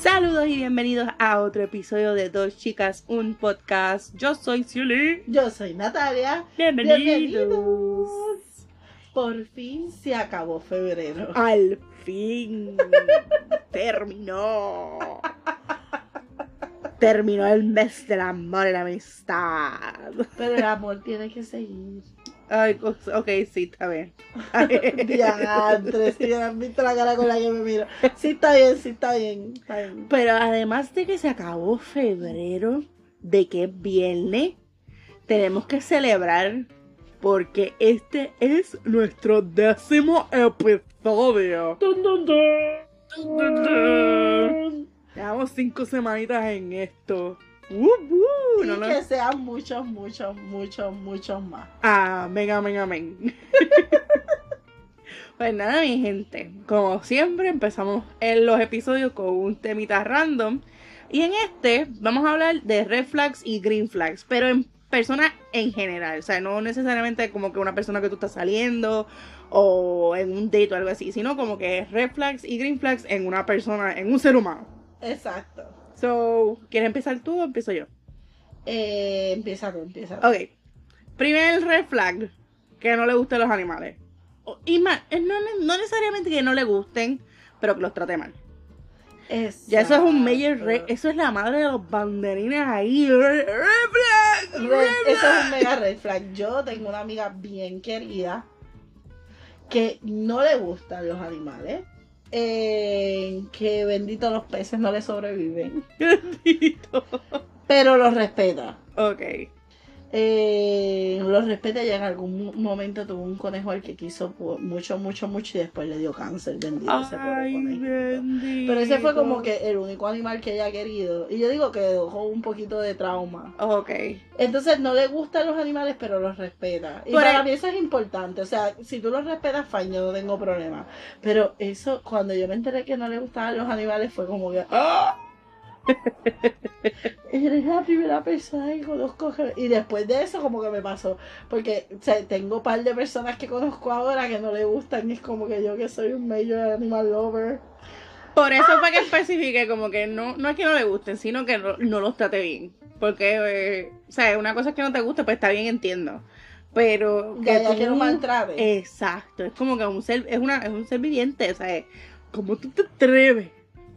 Saludos y bienvenidos a otro episodio de Dos Chicas, un podcast. Yo soy Ciuli. Yo soy Natalia. Bienvenidos. Bienvenidos. Por fin se acabó febrero. Al fin terminó. Terminó el mes del amor y la amistad. Pero el amor tiene que seguir. Ay, ok, sí, está bien. Diantres, si han visto la cara con la que me miro. Sí, está bien, sí, está bien, está bien. Pero además de que se acabó febrero, de que es viernes, tenemos que celebrar porque este es nuestro décimo episodio. Dun, dun, dun. Dun, dun, dun. Llevamos cinco semanitas en esto. Uh, uh, Y no, no. que sean muchos, muchos, muchos, muchos más. Amén, amén, amén. pues nada, mi gente. Como siempre, empezamos en los episodios con un temita random. Y en este vamos a hablar de red flags y green flags, pero en personas en general. O sea, no necesariamente como que una persona que tú estás saliendo o en un date o algo así, sino como que red flags y green flags en una persona, en un ser humano. Exacto. So, ¿quieres empezar tú o empiezo yo? Eh, empieza tú, empieza tú. Ok. Primer red flag, que no le gusten los animales. Y más, no, no necesariamente que no le gusten, pero que los trate mal. Ya eso es un major red, Exacto. eso es la madre de los banderines ahí. Red, flag, Red- red eso es un mega red flag. Yo tengo una amiga bien querida que no le gustan los animales. Eh, que bendito los peces no le sobreviven. Bendito. Pero los respeta. Ok. Eh, los respeta y en algún mo- momento tuvo un conejo al que quiso mucho, mucho, mucho y después le dio cáncer. Bendito ese pobre Ay, conejo. bendito. Pero ese fue como que el único animal que ella ha querido. Y yo digo que dejó un poquito de trauma. Ok. Entonces no le gustan los animales, pero los respeta. Y para el- mí eso es importante. O sea, si tú los respetas, fine, yo no tengo problema. Pero eso, cuando yo me enteré que no le gustaban los animales, fue como que. ¡Ah! Eres la primera persona que conozco. que-". Y después de eso, como que me pasó. Porque o sea, tengo un par de personas que conozco ahora que no le gustan. Y es como que yo, que soy un major animal lover. Por eso fue que especifique como que no, no es que no le gusten, sino que no, no los trate bien. Porque, eh, o sea, una cosa es que no te guste, pues está bien, entiendo. Pero Ya, ya tú- que no maltrate. Exacto, es como que un ser, es una, es un ser viviente, o sea, ¿cómo tú te atreves?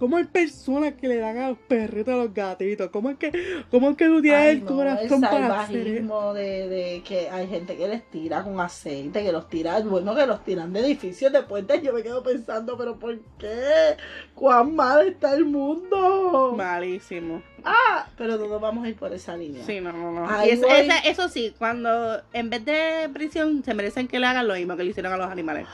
¿Cómo hay personas que le dan a los perritos, a los gatitos? ¿Cómo es que, cómo es que tú tienes el no, corazón el para hacer eso? salvajismo de, de que hay gente que les tira con aceite, que los tira, bueno, que los tiran de edificios de puentes. Yo me quedo pensando, pero ¿por qué? ¿Cuán mal está el mundo? Malísimo. Ah, pero no nos vamos a ir por esa línea. Sí, no, no, no. Y eso, voy. esa- eso sí, cuando en vez de prisión se merecen que le hagan lo mismo que le hicieron a los animales.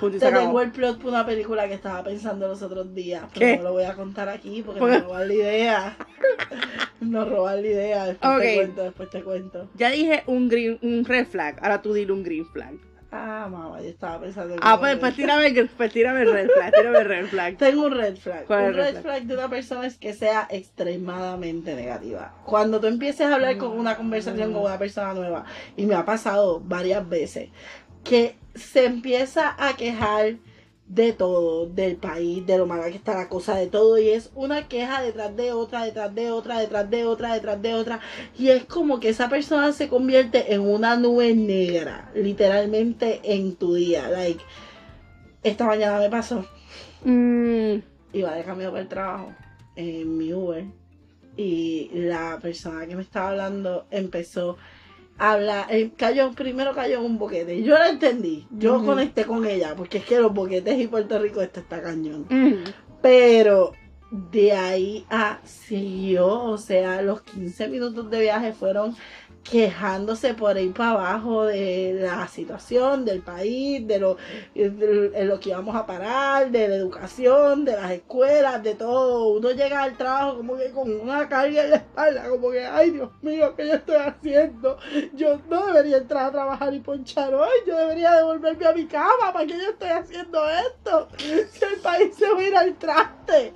Punto y se Te tengo el plot para una película que estaba pensando los otros días, pero ¿Qué? no lo voy a contar aquí porque ¿Por me roban la idea. nos roban la idea, después Ok. te cuento, después te cuento. Ya dije un green, un red flag, ahora tú dile un green flag. Ah, mamá, yo estaba pensando en Ah, pues, pues tírame, pues tírame el red flag, tírame el red flag. Tengo un red flag. ¿Cuál es un red flag? flag de una persona es que sea extremadamente negativa. Cuando tú empieces a hablar con una conversación con una persona nueva, y me ha pasado varias veces, que se empieza a quejar de todo, del país, de lo mala que está la cosa, de todo, y es una queja detrás de otra, detrás de otra, detrás de otra, detrás de otra, y es como que esa persona se convierte en una nube negra, literalmente en tu día, like, esta mañana me pasó, Mm, iba de camino para el trabajo en mi Uber y la persona que me estaba hablando empezó a hablar, eh, cayó, primero cayó en un boquete. Yo la entendí, yo conecté con ella porque es que los boquetes y Puerto Rico esto está cañón, pero de ahí a siguió, o sea, los 15 minutos de viaje fueron quejándose por ahí para abajo de la situación del país, de lo, de, lo que íbamos a parar, de la educación, de las escuelas, de todo. Uno llega al trabajo como que con una carga en la espalda, como que, ay Dios mío, ¿qué yo estoy haciendo? Yo no debería entrar a trabajar y ponchar hoy, yo debería devolverme a mi cama, ¿para qué yo estoy haciendo esto? Si el país se va a ir al traste.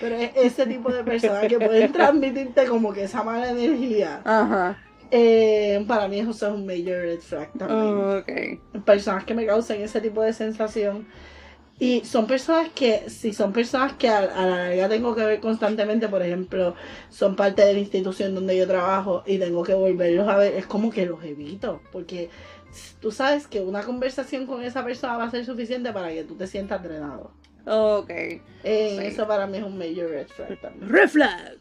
Pero es ese tipo de personas que pueden transmitirte como que esa mala energía. Ajá. Eh, para mí eso es un major red flag también. Ok. Personas que me causan ese tipo de sensación. Y son personas que, si son personas que a, a la larga tengo que ver constantemente, por ejemplo, son parte de la institución donde yo trabajo y tengo que volverlos a ver, es como que los evito, porque tú sabes que una conversación con esa persona va a ser suficiente para que tú te sientas drenado. Ok. Eh, Sí. Eso para mí es un major red flag también. Red flag.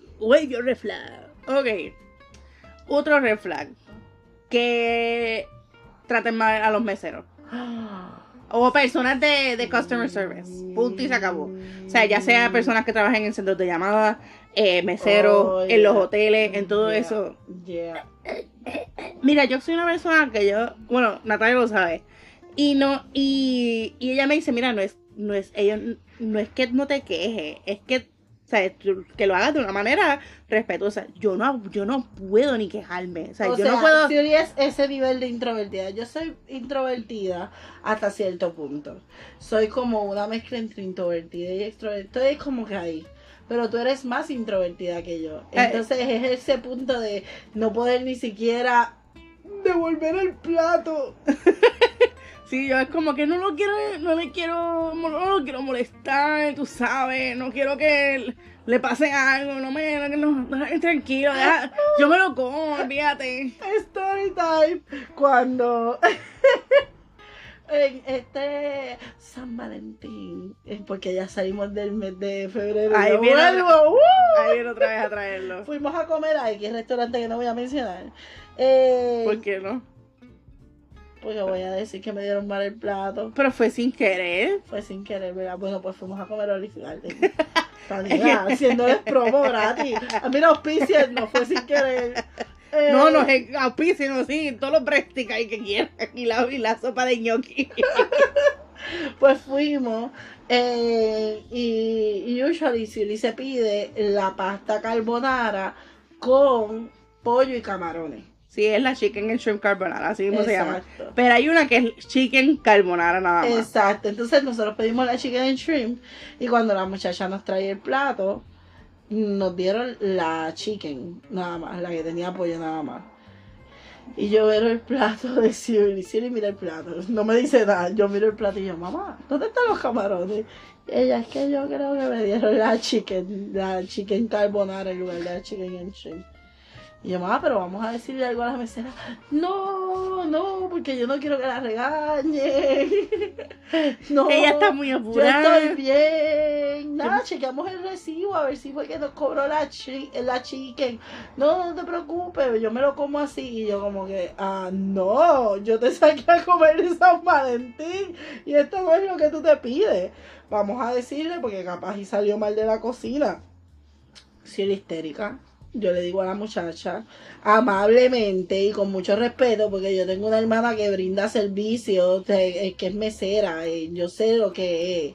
Your red flag. Ok. Otro red flag. Que traten mal a los meseros. O personas de, de customer service. Punto y se acabó. O sea, ya sea personas que trabajen en centros de llamadas, eh, meseros, Oh, en los hoteles, en todo Yeah, eso. yeah. Mira, yo soy una persona que yo, bueno, Natalia lo sabe. Y no, y, y ella me dice, mira, no es, no es, ella, no es que no te quejes, es que, o sea, que lo hagas de una manera respetuosa. Yo no, yo no puedo ni quejarme. O sea, O yo sea, no puedo. Es ese nivel de introvertida. Yo soy introvertida hasta cierto punto. Soy como una mezcla entre introvertida y extrovertida. Estoy como que ahí. Pero tú eres más introvertida que yo. Eh. Entonces es ese punto de no poder ni siquiera devolver el plato. Sí, yo es como que no lo quiero, no le quiero, no lo quiero molestar, tú sabes, no quiero que le pase algo, no me, no, no, tranquilo, deja- yo me lo como, olvídate. Story time. Cuando en este San Valentín, eh, porque ya salimos del mes de febrero. Ahí yo viene vuelvo, ¡uh! Ahí viene otra vez a traerlo. Fuimos a comer a X restaurante que no voy a mencionar. Eh, ¿Por qué no? Porque voy a decir que me dieron mal el plato. Pero fue sin querer. Fue sin querer, ¿verdad? Bueno, pues fuimos a comer Olive Garden. Tania, haciéndoles promo gratis. A mí no auspician, no fue sin querer. Eh, No, no es auspicio, no, sí, todos los breasticks ahí que quieran. Y la, y la sopa de ñoqui. Pues fuimos eh, y, usually si se pide la pasta carbonara con pollo y camarones. Sí, es la chicken and shrimp carbonara, así mismo se llama. Pero hay una que es chicken carbonara nada más. Exacto, entonces nosotros pedimos la chicken and shrimp y cuando la muchacha nos trae el plato, nos dieron la chicken nada más, la que tenía pollo nada más. Y yo veo el plato de Siri, Siri mira el plato, no me dice nada, yo miro el plato y yo, mamá, ¿dónde están los camarones? Y ella, es que yo creo que me dieron la chicken, la chicken carbonara en lugar de la chicken and shrimp. Y yo, mamá, pero vamos a decirle algo a la mesera. No, no, porque yo no quiero que la regañe. No, Ella está muy yo apurada. estoy bien. Nada, chequeamos el recibo a ver si fue que nos cobró la, chi la chicken. No, no te preocupes, yo me lo como así. Y yo como que, ah, no, yo te saqué a comer de San Valentín y esto no es lo que tú te pides. Vamos a decirle porque capaz y salió mal de la cocina. Si era histérica. Yo le digo a la muchacha amablemente y con mucho respeto, porque yo tengo una hermana que brinda servicio, que es mesera, eh, yo sé lo que es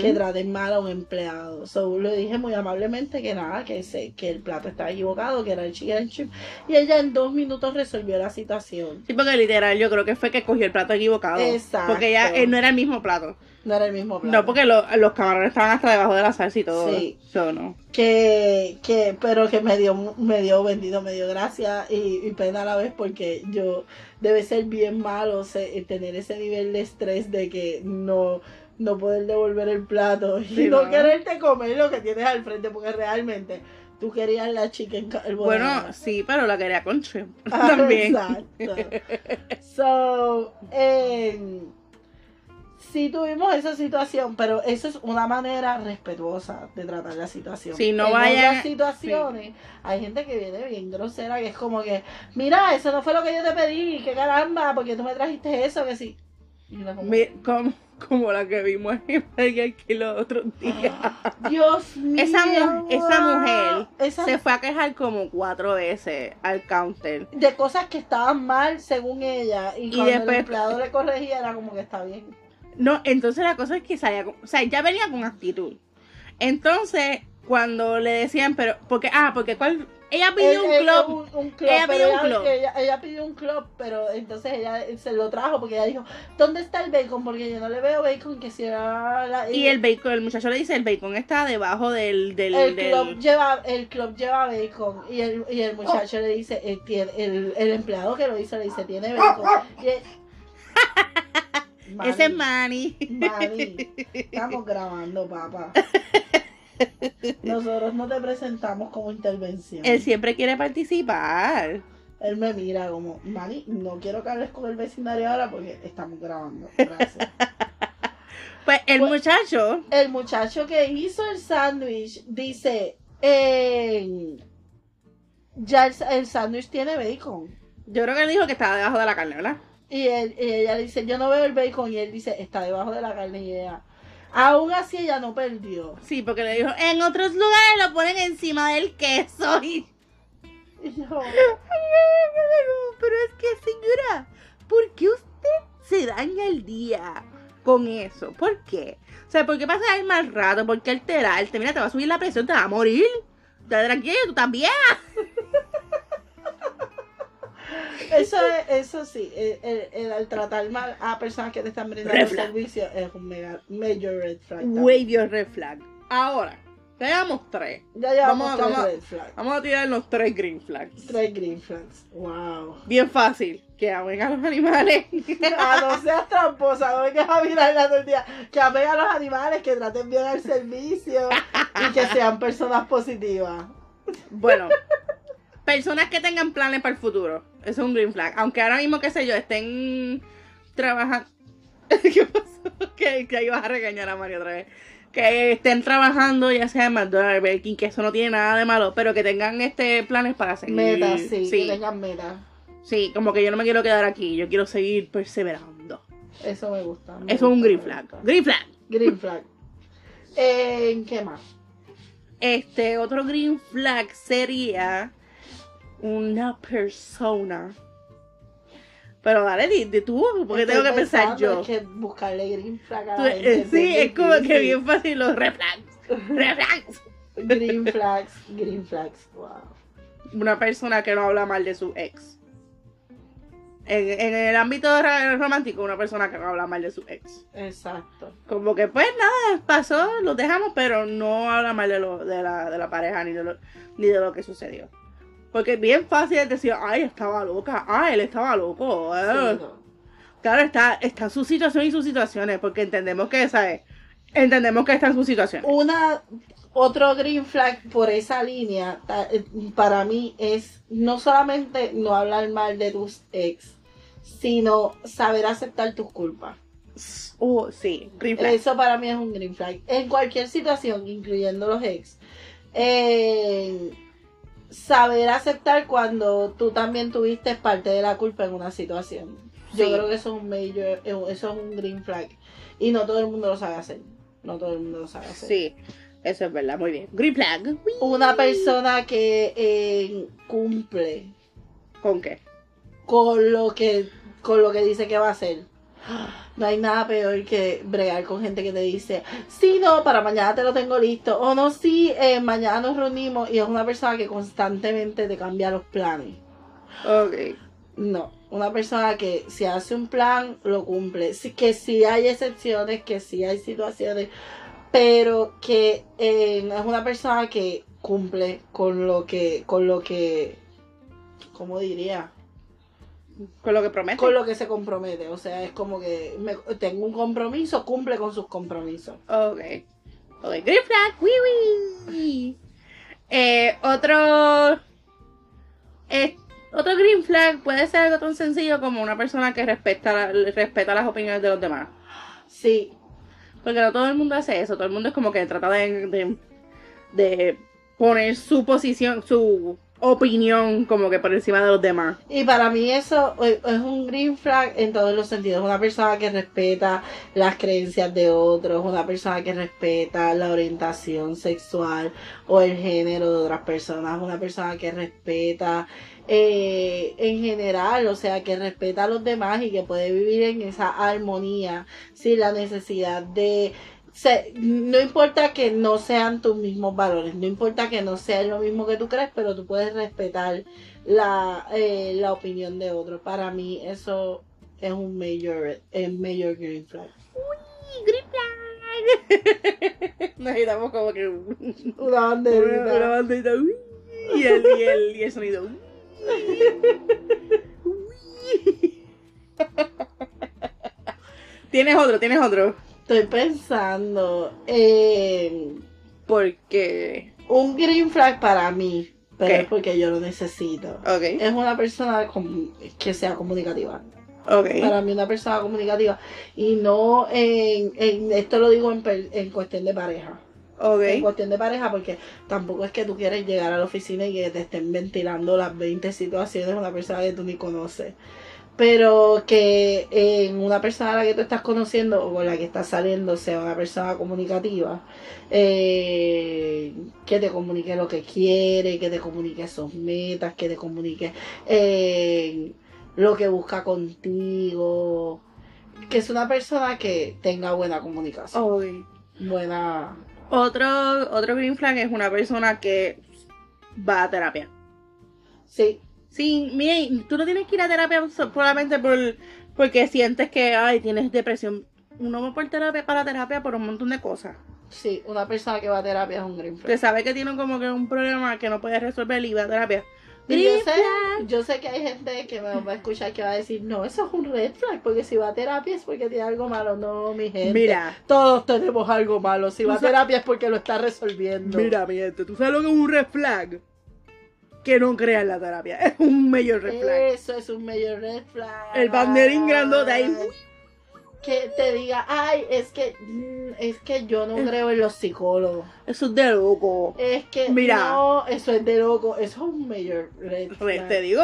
que traten mal a un empleado. So, le dije muy amablemente que nada, que se, que el plato estaba equivocado, que era el chicken and chip. Y ella en dos minutos resolvió la situación. Sí, porque literal yo creo que fue que cogió el plato equivocado. Exacto. Porque ya eh, no era el mismo plato. No era el mismo plato. No, porque lo- los camarones estaban hasta debajo de la salsa y todo. Sí. So, no. que, que pero que me dio me dio bendito me dio gracia y, y pena a la vez porque yo debe ser bien malo se- tener ese nivel de estrés de que no no poder devolver el plato y Sí, no ¿no? quererte comer lo que tienes al frente porque realmente tú querías la chicken carbonara. Bueno, sí, pero la quería con shrimp Ah, también. Exacto. So, em, sí tuvimos esa situación, pero eso es una manera respetuosa de tratar la situación. Sí, no en vayan- otras situaciones hay gente que viene bien grosera, que es como que, mira, eso no fue lo que yo te pedí, que caramba, porque tú me trajiste eso, que sí. Como, Mi- como, como la que vimos en Burger King los otros días. Dios mío. Esa, mu- esa mujer esa- se fue a quejar como cuatro veces al counter. de cosas que estaban mal según ella y Y cuando después- el empleado le corregía era como que está bien. No, entonces la cosa es que salía, con- o sea, ya venía con actitud. Entonces, cuando le decían, pero, porque, ah, porque cuál, ella pidió Él- un club. un, un club, Ella pidió un ella, club. Ella, ella pidió un club, pero entonces ella se lo trajo porque ella dijo, ¿dónde está el bacon? Porque yo no le veo bacon que si era la... Y el bacon, el muchacho le dice, el bacon está debajo del, del, el del- club lleva el club lleva bacon y el, y el muchacho le dice el, tiene- el, el empleado que lo hizo le dice tiene bacon y Manny, Ese es Manny. Manny, estamos grabando, papá. Nosotros no te presentamos como intervención. Él siempre quiere participar. Él me mira como, Manny, no quiero que hables con el vecindario ahora porque estamos grabando. Gracias. Pues el Pues- muchacho, el muchacho que hizo el sándwich dice, eh, ya el, el sándwich tiene bacon. yo creo que él dijo que estaba debajo de la carne, ¿verdad? Y, él- y ella le dice, yo no veo el bacon. Y él dice, está debajo de la carne. Y ella, aún así ella no perdió. Sí, porque le dijo, en otros lugares lo ponen encima del queso. Y Y yo, Pero es que, señora, ¿por qué usted se daña el día con eso? ¿Por qué? O sea, ¿por qué pasa el mal rato? ¿Por qué alterarte? Mira, te va a subir la presión, te va a morir. Te tranquilo, tú también. eso, es, eso sí, el, el- tratar mal a personas que te están brindando servicio es un mega, major red flag. your red flag. Ahora, tenemos tres. Ya llevamos Vamos, tres vamos. red flags. Vamos a tirar los tres green flags. Tres green flags. Wow. Bien fácil. Que amen a los animales. Ah, no seas tramposa, no vengas a mirarla todo el día. Que amen a los animales, que traten bien el servicio y que sean personas positivas. Bueno, personas que tengan planes para el futuro. Eso es un green flag. Aunque ahora mismo, qué sé yo, estén trabajando. ¿Qué pasó? Que, que ibas a regañar a Mario otra vez. Que estén trabajando, ya sea en McDonald's, Burger King, que eso no tiene nada de malo, pero que tengan este planes para seguir. Metas, sí, sí. que tengan metas. Sí, como que yo no me quiero quedar aquí, yo quiero seguir perseverando. Eso me gusta. me Eso es un green flag. Green flag. Green flag. Eh, ¿Qué más? Este otro green flag sería una persona. Pero dale, di, di tú, porque Estoy tengo que pensar yo. Es que buscarle green flag a la eh, gente sí, bien es como que bien fácil los red flags. Red flags. Green flags, green flags. Wow. Una persona que no habla mal de su ex. En, en el ámbito romántico, una persona que no habla mal de su ex. Exacto. Como que pues nada, pasó, lo dejamos, pero no habla mal de, lo, de, la, de la pareja ni de, lo, ni de lo que sucedió. Porque es bien fácil es decir, ay, estaba loca, ay, él estaba loco. eh". Sí, no. Claro, está, está su situación y sus situaciones, porque entendemos que, ¿sabes? Entendemos que está en su situación. Una, otro green flag por esa línea, para mí, es no solamente no hablar mal de tus ex, sino saber aceptar tus culpas. Oh, sí, green flag. Eso para mí es un green flag. En cualquier situación, incluyendo los ex. eh, saber aceptar cuando tú también tuviste parte de la culpa en una situación. Yo Sí. creo que eso es un major, eh, eso es un green flag. Y no todo el mundo lo sabe hacer. No todo el mundo lo sabe hacer. Sí, eso es verdad, muy bien. Green flag. Uy. Una persona que eh, cumple ¿Con qué? con lo que con lo que dice que va a hacer. No hay nada peor que bregar con gente que te dice, sí, no, para mañana te lo tengo listo. O no, sí, eh, mañana nos reunimos. Y es una persona que constantemente te cambia los planes. Ok. No, una persona que si hace un plan, lo cumple. Sí, que sí hay excepciones, que sí hay situaciones, pero que eh, es una persona que cumple con lo que, con lo que, ¿cómo diría? Con lo que promete. con lo que se compromete. O sea, es como que me- tengo un compromiso, cumple con sus compromisos. Ok. Ok, green flag. Wee wee. Eh, otro. eh, otro green flag puede ser algo tan sencillo como una persona que respeta, respeta las opiniones de los demás. Sí, Porque no todo el mundo hace eso. Todo el mundo es como que trata de, de, de poner su posición, su opinión como que por encima de los demás. y para mí eso es es un green flag en todos los sentidos. Una persona que respeta las creencias de otros, una persona que respeta la orientación sexual o el género de otras personas, una persona que respeta eh, en general, o sea, que respeta a los demás y que puede vivir en esa armonía sin la necesidad de se- no importa que no sean tus mismos valores, no importa que no sean lo mismo que tú crees, pero tú puedes respetar la, eh, la opinión de otro. Para mí eso es un mayor, es mayor green flag. Green flag. Necesitamos como que un- Una una, banderita. una banderita. uy, Y el, y el, y el sonido. uy. Uy. Tienes otro, tienes otro. Estoy pensando en Porque. un green flag para mí, pero es porque yo lo necesito. Es una persona que sea comunicativa. Para mí una persona comunicativa. Y no en, en esto lo digo en, en cuestión de pareja. En cuestión de pareja, porque tampoco es que tú quieres llegar a la oficina y que te estén ventilando las 20 situaciones de una persona que tú ni conoces. Pero que en una persona a la que tú estás conociendo o con la que estás saliendo sea una persona comunicativa, eh, que te comunique lo que quiere, que te comunique sus metas, que te comunique eh, lo que busca contigo. Que es una persona que tenga buena comunicación. Buena. Otro, otro green flag es una persona que va a terapia. Sí, Sí, mire, tú no tienes que ir a terapia so- solamente por, porque sientes que, ay, tienes depresión. Uno va por terapia para terapia por un montón de cosas. sí, una persona que va a terapia es un green Que flag. sabe que tiene como que un problema que no puede resolver y va a terapia. Y yo sé, yo sé que hay gente que me va a escuchar que va a decir, no, eso es un red flag, porque si va a terapia es porque tiene algo malo. No, mi gente. Mira, Todos tenemos algo malo. Si va a terapia es porque lo está resolviendo. mira, mi gente, ¿tú sabes lo que es un red flag? Que no crea en la terapia. Es un mayor red flag. Eso es un mayor red flag. El banderín grandote ahí. Que te diga, ay, es que, mm, es que yo no creo en los psicólogos. Eso es de loco. Es que, Mira. no, eso es de loco. Eso es un mayor red Re- flag. Te digo,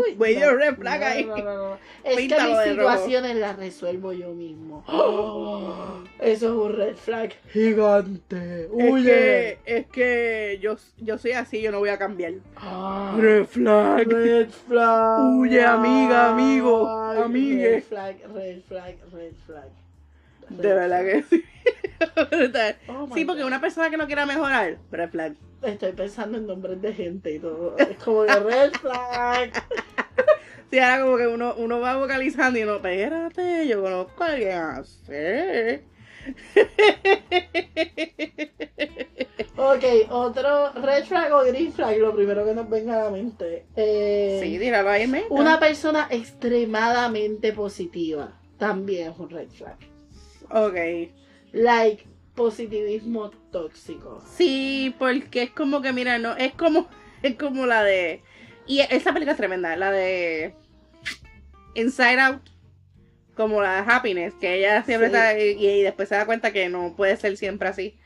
Uy, mayor no, red flag ahí. no, no, no. Es Píntalo que mis situaciones las resuelvo yo mismo. Eso es un red flag gigante. Es Huye. que, es que yo, yo soy así, yo no voy a cambiar. Ah, Red flag. red flag. Huye, amiga, amigo, amigue. Red flag, red flag, red flag. De verdad que sí. Oh sí, porque God. una persona que no quiera mejorar, red flag. Estoy pensando en nombres de gente y todo. Es como que red flag. Sí, ahora como que uno, uno va vocalizando y uno, espérate, yo conozco a alguien así. Ok, otro red flag o green flag, lo primero que nos venga a la mente. Eh, Sí, tíralo ahí. Una persona extremadamente positiva también es un red flag. Ok. Like positivismo tóxico. Sí, porque es como que, mira, no, es como, es como la de. Y esa película es tremenda, la de Inside Out, como la de Happiness, que ella siempre Sí. está y, y después se da cuenta que no puede ser siempre así.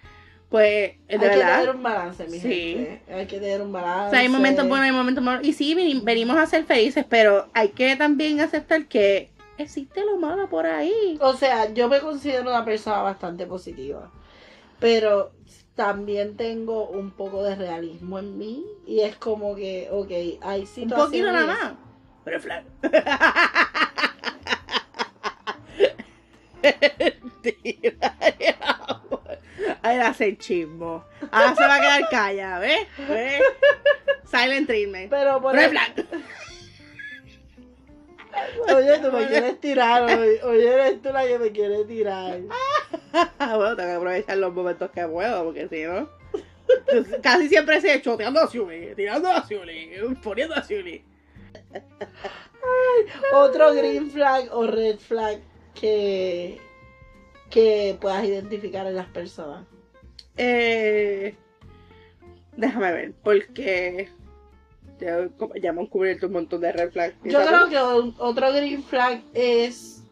Pues, de Hay que tener un balance, mi Sí. gente. Hay que tener un balance. O sea, hay momentos buenos, hay momentos malos. Y sí, veni- venimos a ser felices, pero hay que también aceptar que existe lo malo por ahí. O sea, yo me considero una persona bastante positiva. Pero también tengo un poco de realismo en mí. Y es como que, ok, hay Un situaciones. poquito nada más. Pero. Tira, Ahí la hace chismo. Ahora se va a quedar callada, ¿ves? ¿Ves? Silent treatment. Pero por. Oye, tú me quieres tirar. Oye, oye, eres tú la que me quiere tirar. bueno, tengo que aprovechar los momentos que puedo, porque si no. Casi siempre se choteando a Zuli, tirando a Zuli, poniendo a Zuli. Otro green flag o red flag que, que puedas identificar en las personas. Eh, déjame ver, porque ya, ya hemos cubierto un montón de red flags. Yo creo que otro green flag es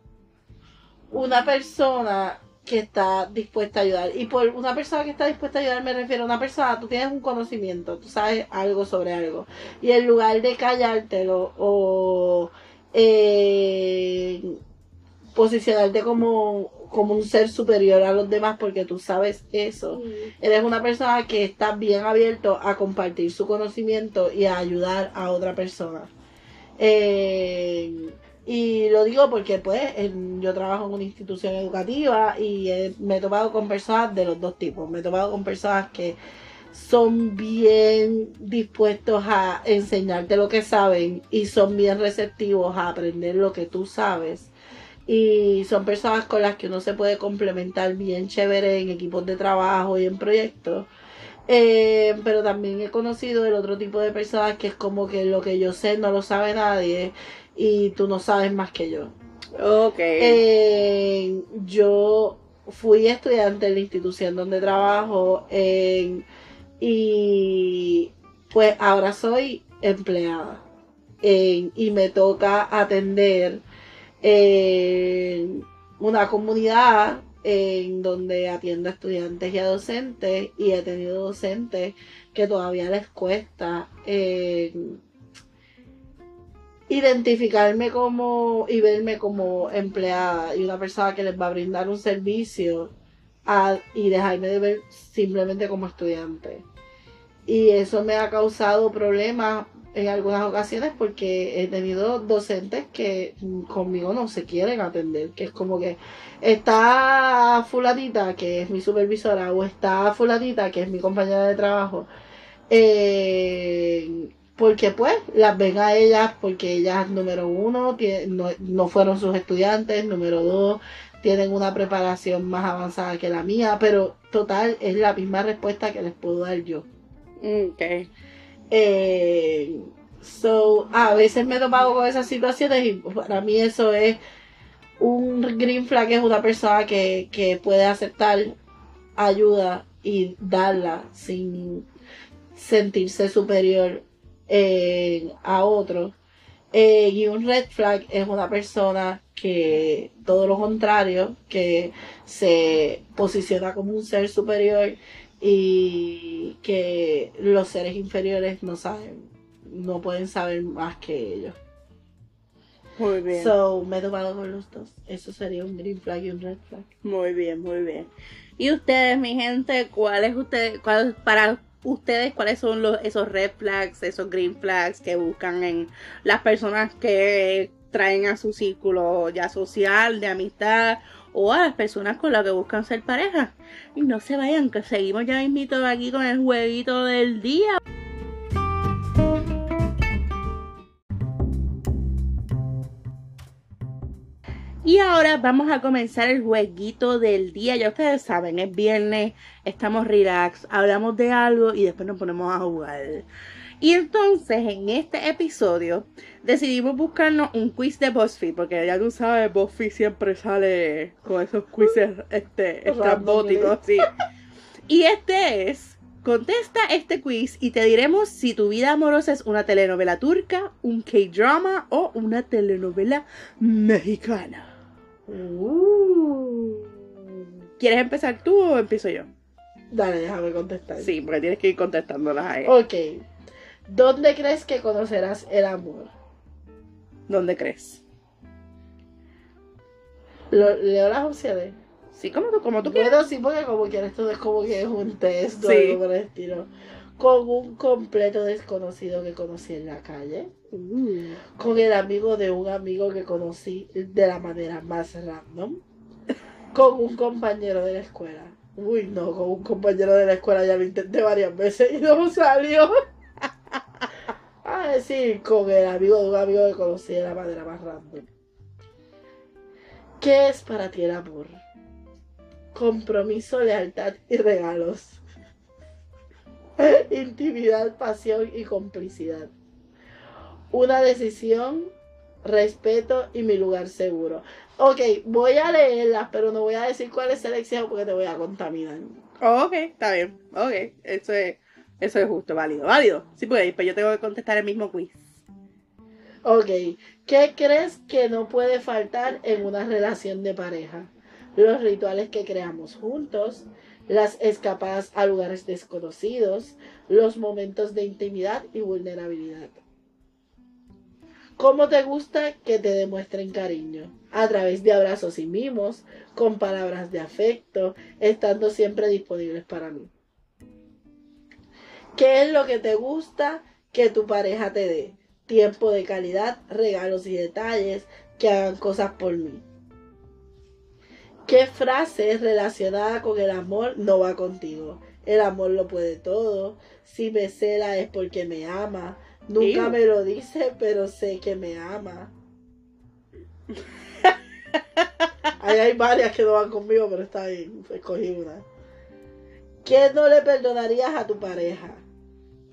una persona que está dispuesta a ayudar. Y por una persona que está dispuesta a ayudar me refiero a una persona, tú tienes un conocimiento, tú sabes algo sobre algo. Y en lugar de callártelo o eh, posicionarte como, como un ser superior a los demás porque tú sabes eso, eres una persona que está bien abierto a compartir su conocimiento y a ayudar a otra persona. Eh, y lo digo porque pues en- yo trabajo en una institución educativa y me he topado con personas de los dos tipos. Me he topado con personas que son bien dispuestos a enseñarte lo que saben y son bien receptivos a aprender lo que tú sabes. Y son personas con las que uno se puede complementar bien chévere en equipos de trabajo y en proyectos. Eh, pero también he conocido el otro tipo de personas que es como que lo que yo sé no lo sabe nadie y tú no sabes más que yo. Ok. Eh, yo fui estudiante en la institución donde trabajo eh, y pues ahora soy empleada y me toca atender en una comunidad en donde atiendo a estudiantes y a docentes y he tenido docentes que todavía les cuesta eh, identificarme como y verme como empleada y una persona que les va a brindar un servicio y dejarme de ver simplemente como estudiante. Y eso me ha causado problemas en algunas ocasiones porque he tenido docentes que conmigo no se quieren atender, que es como que está fulanita que es mi supervisora o está fulanita que es mi compañera de trabajo. eh, porque pues las ven a ellas porque ellas número uno no, no fueron sus estudiantes, número dos tienen una preparación más avanzada que la mía, pero total es la misma respuesta que les puedo dar yo. Ok. Eh, so, a veces me he topado con esas situaciones y para mí eso es un green flag, es una persona que, que puede aceptar ayuda y darla sin sentirse superior eh, a otro. Eh, y un red flag es una persona que todo lo contrario, que se posiciona como un ser superior y que los seres inferiores no saben, no pueden saber más que ellos. Muy bien. So, me he tomado con los dos. Eso sería un green flag y un red flag. Muy bien, muy bien. Y ustedes, mi gente, ¿cuáles ustedes, cuál, para ustedes, cuáles son los, esos red flags, esos green flags que buscan en las personas que traen a su círculo ya social, de amistad, o a las personas con las que buscan ser pareja? Y no se vayan, que seguimos ya mismito aquí con el jueguito del día. Y ahora vamos a comenzar el jueguito del día. Ya ustedes saben, es viernes, estamos relax, hablamos de algo y después nos ponemos a jugar. Y entonces en este episodio decidimos buscarnos un quiz de BuzzFeed, porque ya tú sabes, BuzzFeed siempre sale con esos quizzes este, estrambóticos, sí. Y este es, contesta este quiz y te diremos si tu vida amorosa es una telenovela turca, un K-drama o una telenovela mexicana. Uh. ¿Quieres empezar tú o empiezo yo? Dale, déjame contestar. Sí, porque tienes que ir contestándolas ahí. Ok. ¿Dónde crees que conocerás el amor? ¿Dónde crees? Lo- leo las opciones. Sí, como tú, como tú quieras. Bueno, sí, porque como quieres, esto es como que es un test o Sí. algo por el estilo. Con un completo desconocido que conocí en la calle. Uh. Con el amigo de un amigo que conocí de la manera más random. Con un compañero de la escuela. Uy, no, con un compañero de la escuela ya lo intenté varias veces y no salió. A decir, con el amigo de un amigo que conocí de la manera más random. ¿Qué es para ti el amor? Compromiso, lealtad y regalos. Intimidad, pasión y complicidad. Una decisión, respeto y mi lugar seguro. Ok, voy a leerlas, pero no voy a decir cuál es selección porque te voy a contaminar. Oh, ok, está bien. Ok, eso es, eso es justo, válido. Válido. Sí, pues, pues yo tengo que contestar el mismo quiz. Ok, ¿qué crees que no puede faltar en una relación de pareja? Los rituales que creamos juntos, las escapadas a lugares desconocidos, los momentos de intimidad y vulnerabilidad. ¿Cómo te gusta que te demuestren cariño? A través de abrazos y mimos, con palabras de afecto, estando siempre disponibles para mí. ¿Qué es lo que te gusta que tu pareja te dé? Tiempo de calidad, regalos y detalles que hagan cosas por mí. ¿Qué frase relacionada con el amor no va contigo? El amor lo puede todo. Si me cela es porque me ama. Nunca me lo dice, pero sé que me ama. Ahí hay varias que no van conmigo, pero está bien. Escogí una. ¿Qué no le perdonarías a tu pareja?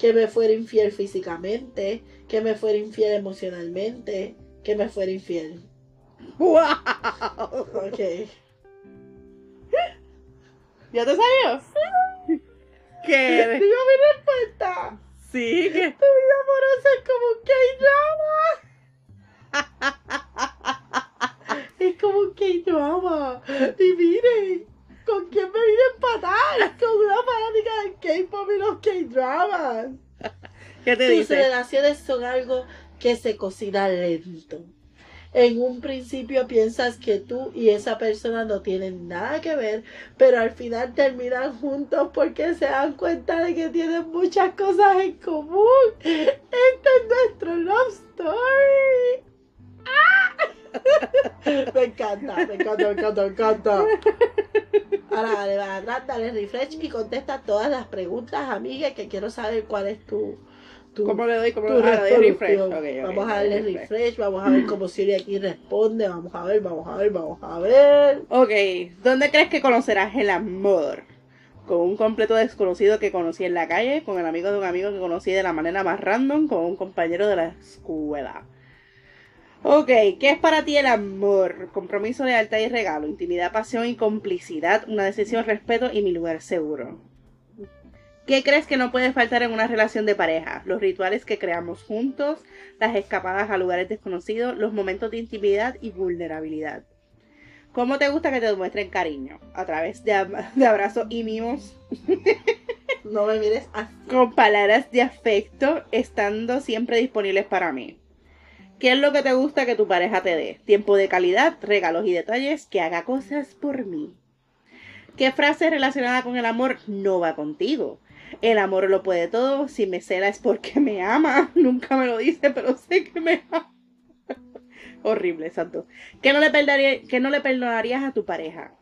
Que me fuera infiel físicamente, que me fuera infiel emocionalmente, que me fuera infiel. ¡Wow! Ok. ¿Ya te salió? ¿Qué? Digo mi respuesta. Sí, que Tu vida amorosa es como un K-drama. es como un K-drama. Y miren, ¿con quién me vine a empatar? Con una fanática del K-pop y los K-dramas. ¿Qué te Tus dice? relaciones son algo que se cocina lento. En un principio piensas que tú y esa persona no tienen nada que ver, pero al final terminan juntos porque se dan cuenta de que tienen muchas cosas en común. Este es nuestro love story. ¡Ah! Me encanta, me encanta, me encanta, me encanta. Ahora dale, va atrás, dale refresh y contesta todas las preguntas, amiga, que quiero saber cuál es tu, tu, ¿Cómo le doy? ¿Cómo tu le doy? Ah, refresh. vamos a darle refresh. refresh, vamos a ver cómo Siri aquí responde, vamos a ver, vamos a ver, vamos a ver. Ok, ¿dónde crees que conocerás el amor? Con un completo desconocido que conocí en la calle, con el amigo de un amigo que conocí de la manera más random, con un compañero de la escuela. Ok, ¿qué es para ti el amor? Compromiso, lealtad y regalo, intimidad, pasión y complicidad, una decisión, respeto y mi lugar seguro. ¿Qué crees que no puede faltar en una relación de pareja? Los rituales que creamos juntos, las escapadas a lugares desconocidos, los momentos de intimidad y vulnerabilidad. ¿Cómo te gusta que te demuestren cariño? A través de, de abrazos y mimos, No me mires así. con palabras de afecto, estando siempre disponibles para mí. ¿Qué es lo que te gusta que tu pareja te dé? Tiempo de calidad, regalos y detalles, que haga cosas por mí. ¿Qué frase relacionada con el amor no va contigo? El amor lo puede todo, si me cela es porque me ama. Nunca me lo dice, pero sé que me ama. Horrible, santo. ¿Qué no, le perdonarías a tu pareja?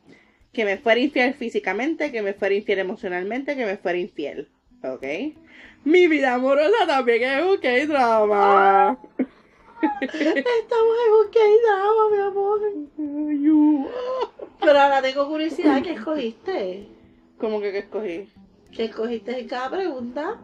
Que me fuera infiel físicamente, que me fuera infiel emocionalmente, que me fuera infiel. ¿Ok? Mi vida amorosa también es un K-drama. Estamos en un K-drama, mi amor. Pero ahora tengo curiosidad, ¿qué escogiste? ¿Cómo que qué escogí? ¿Qué escogiste en cada pregunta?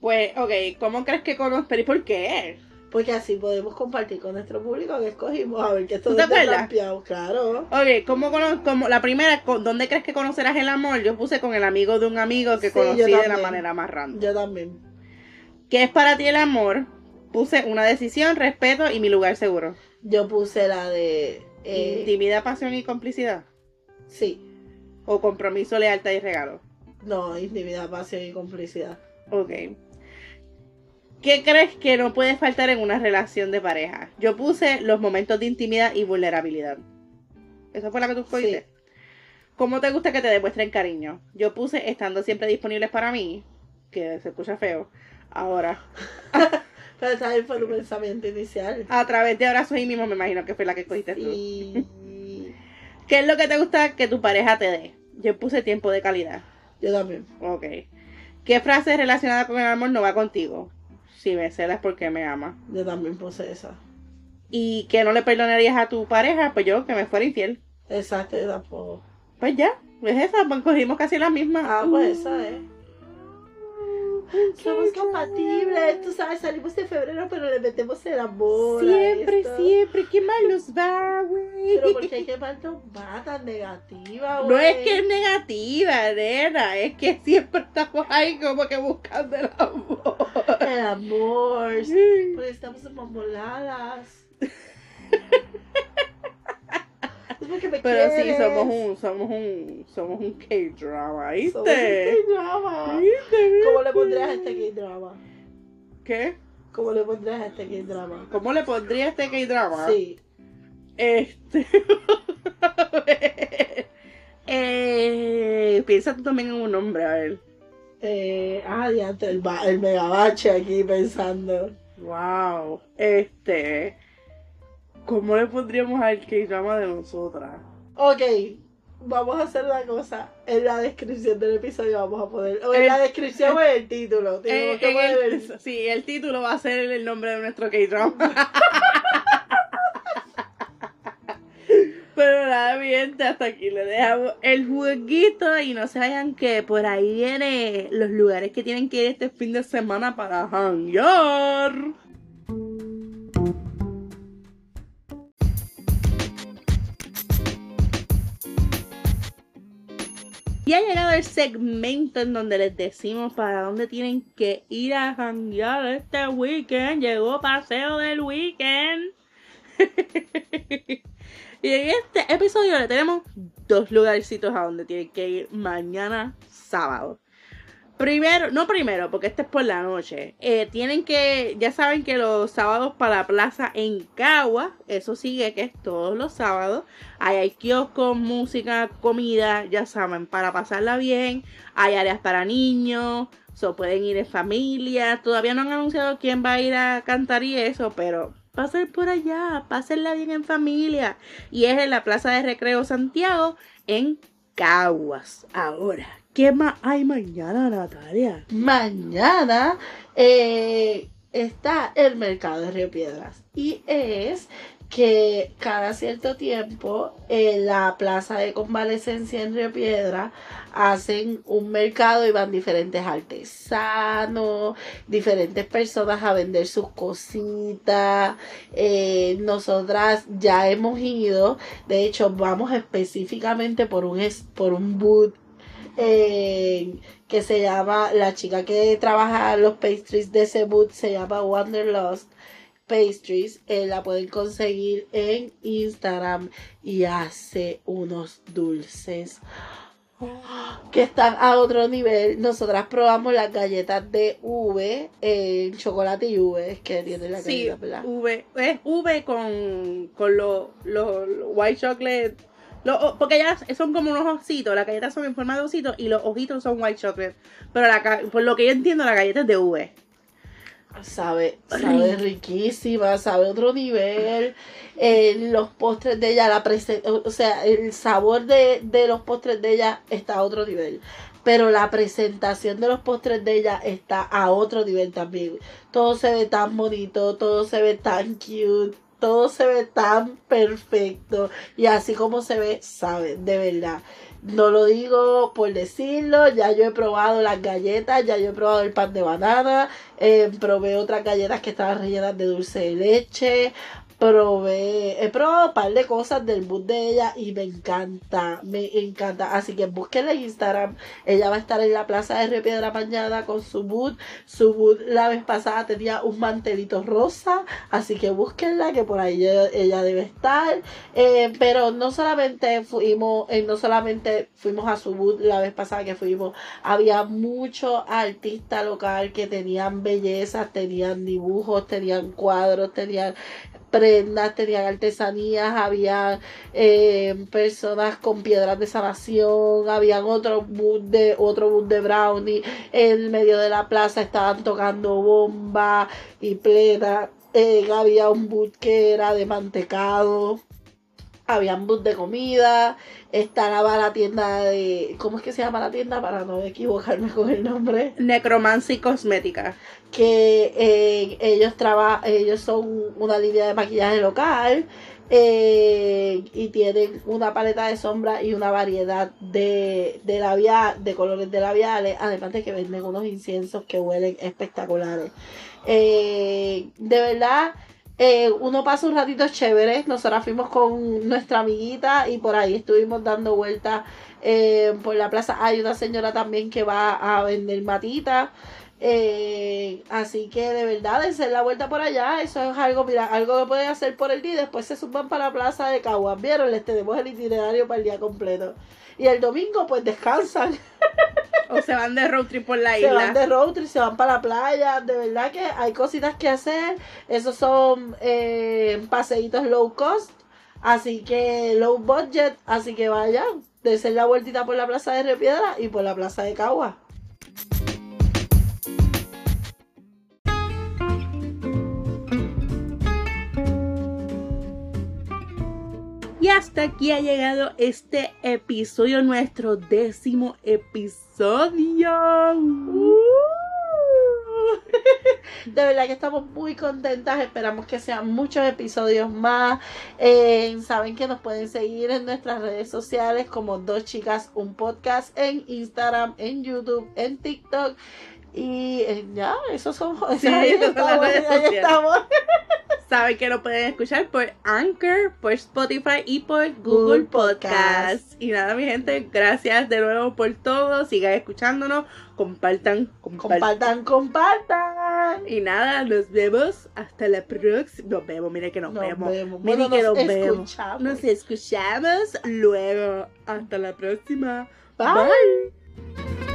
Pues, ok, ¿cómo crees que conozco? ¿Pero y por qué? Porque así podemos compartir con nuestro público que escogimos. A ver, que esto ¿Tú te acuerdas? claro. Ok, ¿cómo como la primera, con- ¿dónde crees que conocerás el amor? Yo puse con el amigo de un amigo que Sí, conocí de la manera más random. Yo también. ¿Qué es para ti el amor? Puse una decisión, respeto y mi lugar seguro. Yo puse la de. eh, Intimidad, pasión y complicidad. sí. O compromiso, lealtad y regalo. No, intimidad, pasión y complicidad. Ok. ¿Qué crees que no puede faltar en una relación de pareja? Yo puse los momentos de intimidad y vulnerabilidad. ¿Esa fue la que tú escogiste? ¿Cómo te gusta que te demuestren cariño? Yo puse estando siempre disponibles para mí, que se escucha feo. Ahora, Pero esa vez fue tu pensamiento inicial. a través de abrazos y mimos, me imagino que fue la que escogiste tú. ¿Qué es lo que te gusta que tu pareja te dé? Yo puse tiempo de calidad. yo también. Ok. ¿Qué frase relacionada con el amor no va contigo? Si me celas porque me ama. Yo también puse esa. y que no le perdonarías a tu pareja, pues yo que me fuera infiel. Exacto, yo tampoco. Pues ya, es esa, pues cogimos casi la misma. Ah, pues esa es. Somos compatibles, tú sabes, salimos de febrero, pero le metemos el amor. a Siempre, esto. siempre, qué mal nos va, güey. Pero porque que más nos va tan negativa, güey. No es que es negativa, nena, es que siempre estamos ahí como que buscando el amor. El amor. Porque estamos enamoladas. es porque me Pero sí, somos un, somos un, somos un K-drama, Somos ¿viste? un K-drama. ¿Viste? ¿Cómo le pondrías a este K-drama? ¿Qué? ¿Cómo le pondrías a este K-drama? ¿Cómo le pondría este K-drama? Sí. Este. eh, piensa tú también en un nombre, a ver. Eh, ah, diante, el, el megabache aquí pensando. Wow. Este. ¿Cómo le pondríamos al K-drama de nosotras? Ok, vamos a hacer una cosa. En la descripción del episodio vamos a poner. O en El- la descripción o en el título. Tenemos Eh, que en poner el- el- sí, el título va a ser el nombre de nuestro K-drama. Pero nada, bien, hasta aquí le dejamos el jueguito y no se vayan que por ahí viene los lugares que tienen que ir este fin de semana para hangar. Y ha llegado el segmento en donde les decimos para dónde tienen que ir a janguear este weekend. Llegó paseo del weekend. y en este episodio le tenemos dos lugarcitos a donde tienen que ir mañana sábado. Primero, no primero, porque este es por la noche. Eh, tienen que, ya saben que los sábados para la plaza en Cagua, eso sigue que es todos los sábados. Ahí hay kioscos, música, comida, ya saben, para pasarla bien. Hay áreas para niños, so pueden ir en familia. Todavía no han anunciado quién va a ir a cantar y eso, pero pasen por allá, pásenla bien en familia. Y es en la Plaza de Recreo Santiago, en Caguas. Ahora, ¿Qué más hay mañana, Natalia? Mañana eh, está el mercado de Río Piedras y es que cada cierto tiempo en la plaza de convalecencia en Río Piedra hacen un mercado y van diferentes artesanos, diferentes personas a vender sus cositas. Eh, nosotras ya hemos ido, de hecho vamos específicamente por un, por un boot eh, que se llama, la chica que trabaja los pastries de boot se llama Wanderlust Pastries. Eh, la pueden conseguir en Instagram y hace unos dulces que están a otro nivel. Nosotras probamos las galletas de V, eh, chocolate y V, es que tiene la sí, V, es V con, con los white chocolate porque ellas son como unos ositos, las galletas son en forma de ositos y los ojitos son white chocolate. Pero la, por lo que yo entiendo, la galleta es de V. Sabe, sabe riquísima, sabe otro nivel. Eh, los postres de ella, la o sea, el sabor de, de los postres de ella está a otro nivel pero la presentación de los postres de ella está a otro nivel también. Todo se ve tan bonito, todo se ve tan cute todo se ve tan perfecto y así como se ve, sabe, de verdad. No lo digo por decirlo, ya yo he probado las galletas, ya yo he probado el pan de banana, eh, probé otras galletas que estaban rellenas de dulce de leche, probé, he probado un par de cosas del boot de ella y me encanta, me encanta. Así que búsquenla en Instagram. Ella va a estar en la plaza de Río Piedra Mañana con su boot. Su boot la vez pasada tenía un mantelito rosa. Así que búsquenla, que por ahí ella, debe estar. Eh, pero no solamente fuimos, eh, no solamente fuimos a su boot la vez pasada que fuimos, había muchos artistas local que tenían bellezas, tenían dibujos, tenían cuadros, tenían tenían artesanías, había eh, personas con piedras de sanación, habían otro boot de otro boot de brownie, en medio de la plaza estaban tocando bomba y plena, eh, había un boot que era de mantecado, habían boot de comida, estaba la tienda de, ¿cómo es que se llama la tienda? Para no equivocarme con el nombre. Necromancy Cosmética que eh, ellos trabajan, ellos son una línea de maquillaje local eh, y tienen una paleta de sombra y una variedad de, de labial, de colores de labiales, además de que venden unos inciensos que huelen espectaculares. Eh, de verdad, uno pasa un ratito chévere. Nosotras fuimos con nuestra amiguita y por ahí estuvimos dando vueltas por la plaza. Hay una señora también que va a vender matitas. Eh, así que de verdad, dense la vuelta por allá. Eso es algo, mira, algo que pueden hacer por el día y después se suban para la plaza de Caguas. Vieron, les tenemos el itinerario para el día completo. Y el domingo, pues descansan. O se van de road trip por la isla. Se van de road trip, se van para la playa. De verdad que hay cositas que hacer. Esos son eh, paseitos low cost. Así que low budget. Así que vayan, dense la vueltita por la plaza de Repiedra y por la plaza de Caguas. Hasta aquí ha llegado este episodio, nuestro décimo episodio. Uh. De verdad que estamos muy contentas. Esperamos que sean muchos episodios más. Eh, saben que nos pueden seguir en nuestras redes sociales como Dos Chicas, un podcast en Instagram, en YouTube, en TikTok. Y eh, ya, esos son. Sí, estamos. Saben que lo pueden escuchar por Anchor, por Spotify y por Google, Podcast. Y nada, mi gente, gracias de nuevo por todo. Sigan escuchándonos, compartan, compartan. Compartan, compartan. Y nada, nos vemos hasta la próxima. Nos vemos, mire que nos, Nos vemos. vemos. Mire Bueno, que nos nos vemos. escuchamos. Nos escuchamos luego. Hasta la próxima. Bye. Bye.